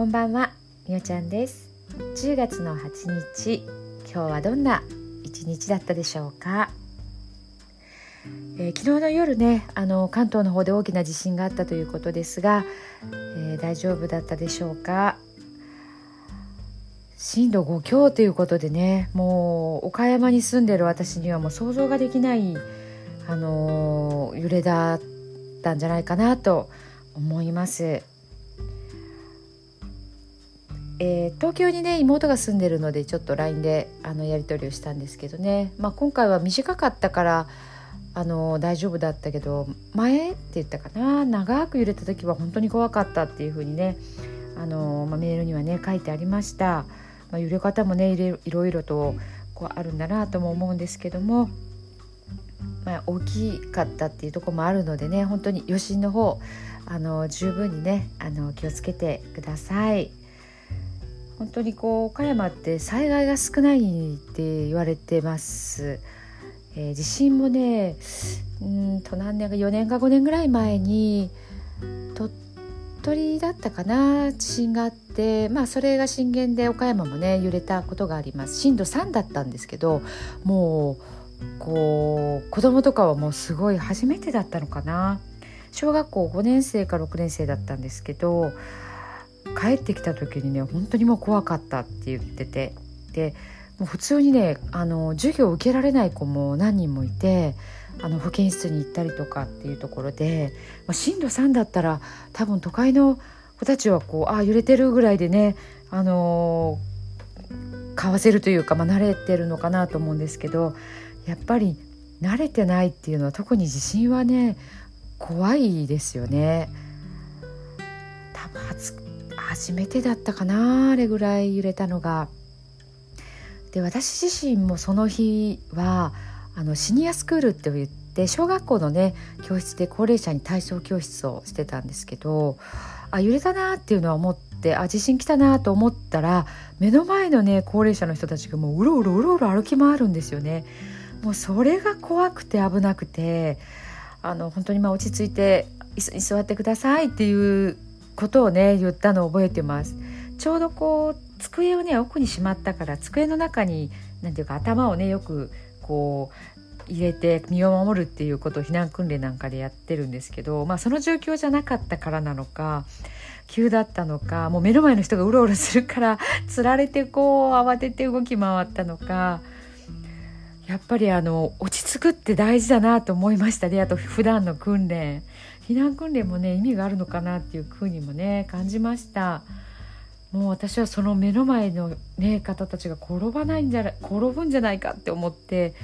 こんばんはみおちゃんです。10月の8日今日はどんな一日だったでしょうか、えー、昨日の夜ねあの関東の方で大きな地震があったということですが、えー、大丈夫だったでしょうか？震度5強ということでねもう岡山に住んでる私にはもう想像ができないあの揺れだったんじゃないかなと思います。えー、東京にね妹が住んでるのでちょっと LINE であのやり取りをしたんですけどね、まあ、今回は短かったからあの大丈夫だったけど前って言ったかな？長く揺れた時は本当に怖かったっていう風にねあの、まあ、メールにはね書いてありました、まあ、揺れ方もねいろいろとこうあるんだなとも思うんですけども、まあ、大きかったっていうとこもあるのでね本当に余震の方あの十分にねあの気をつけてください。本当にこう岡山って災害が少ないって言われてます。えー、地震もねうんと何年か4年か5年ぐらい前に鳥取だったかな地震があってまあそれが震源で岡山もね揺れたことがあります震度3だったんですけどもうこう子供とかはもうすごい初めてだったのかな小学校5年生か6年生だったんですけど帰ってきた時にね本当にもう怖かったって言っててでもう普通にねあの授業を受けられない子も何人もいてあの保健室に行ったりとかっていうところで、まあ、震度3だったら多分都会の子たちはこうああ揺れてるぐらいでねあのー、かわせるというか、まあ、慣れてるのかなと思うんですけどやっぱり慣れてないっていうのは特に地震はね怖いですよね。多分初初めてだったかなあれぐらい揺れたのが。で私自身もその日はあのシニアスクールって言って小学校のね教室で高齢者に体操教室をしてたんですけどあ揺れたなっていうのは思ってあ地震来たなと思ったら目の前のね高齢者の人たちがもううろうろうろうろ歩き回るんですよね。もうそれが怖くて危なくてあの本当にまあ落ち着いて椅子に座ってくださいっていうことをね言ったのを覚えてます。ちょうどこう机をね奥にしまったから机の中に何ていうか頭をねよくこう入れて身を守るっていうことを避難訓練なんかでやってるんですけど、まあ、その状況じゃなかったからなのか急だったのかもう目の前の人がうろうろするからつられてこう慌てて動き回ったのかやっぱりあの落ち着くって大事だなと思いましたねあと普段の訓練避難訓練もね意味があるのかなっていうふうにもね感じました。もう私はその目の前の、ね、方たちが転ばないんじゃ転ぶんじゃないかって思って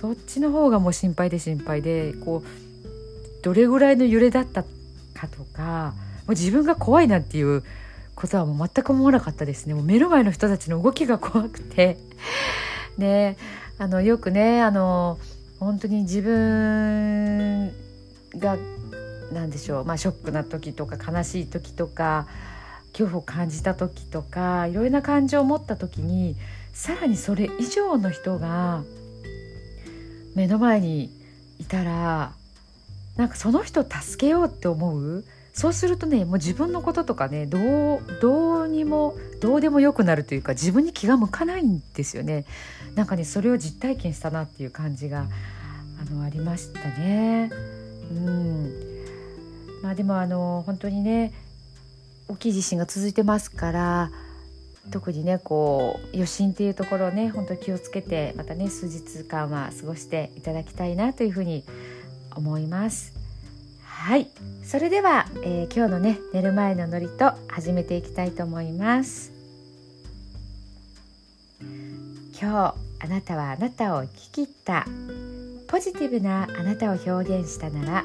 そっちの方がもう心配で心配でこうどれぐらいの揺れだったかとかもう自分が怖いなっていうことはもう全く思わなかったですね。もう目の前の人たちの動きが怖くて。ねあのよくねあの本当に自分が何でしょう、まあ、ショックな時とか悲しい時とか恐怖を感じた時とかいろいろな感情を持った時にさらにそれ以上の人が目の前にいたらなんかその人を助けようって思う。そうするとねもう自分のこととかねどうどうにもどうでもよくなるというか自分に気が向かないんですよね。なんかねそれを実体験したなっていう感じがあのありましたね。うん。まあでもあの本当にね大きい地震が続いてますから特にねこう余震っていうところをね本当気をつけてまたね数日間は過ごしていただきたいなというふうに思います。はいそれでは、えー、今日のね寝る前のノリと始めていきたいと思います。今日あなたはあなたを生き切ったポジティブなあなたを表現したなら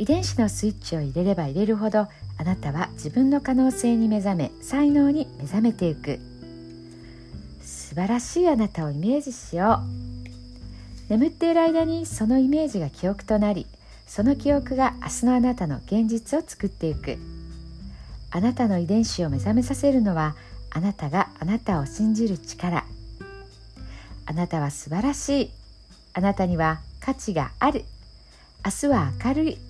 遺伝子のスイッチを入れれば入れるほどあなたは自分の可能性に目覚め才能に目覚めていく。素晴らしいあなたをイメージしよう。眠っている間にそのイメージが記憶となりその記憶が明日のあなたの現実を作っていく。あなたの遺伝子を目覚めさせるのはあなたがあなたを信じる力。あなたは素晴らしい。あなたには価値がある。明日は明るい。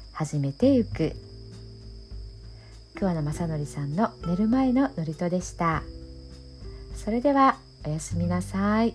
始めてゆく桑名正則さんの寝る前の祝詞でしたそれではおやすみなさい。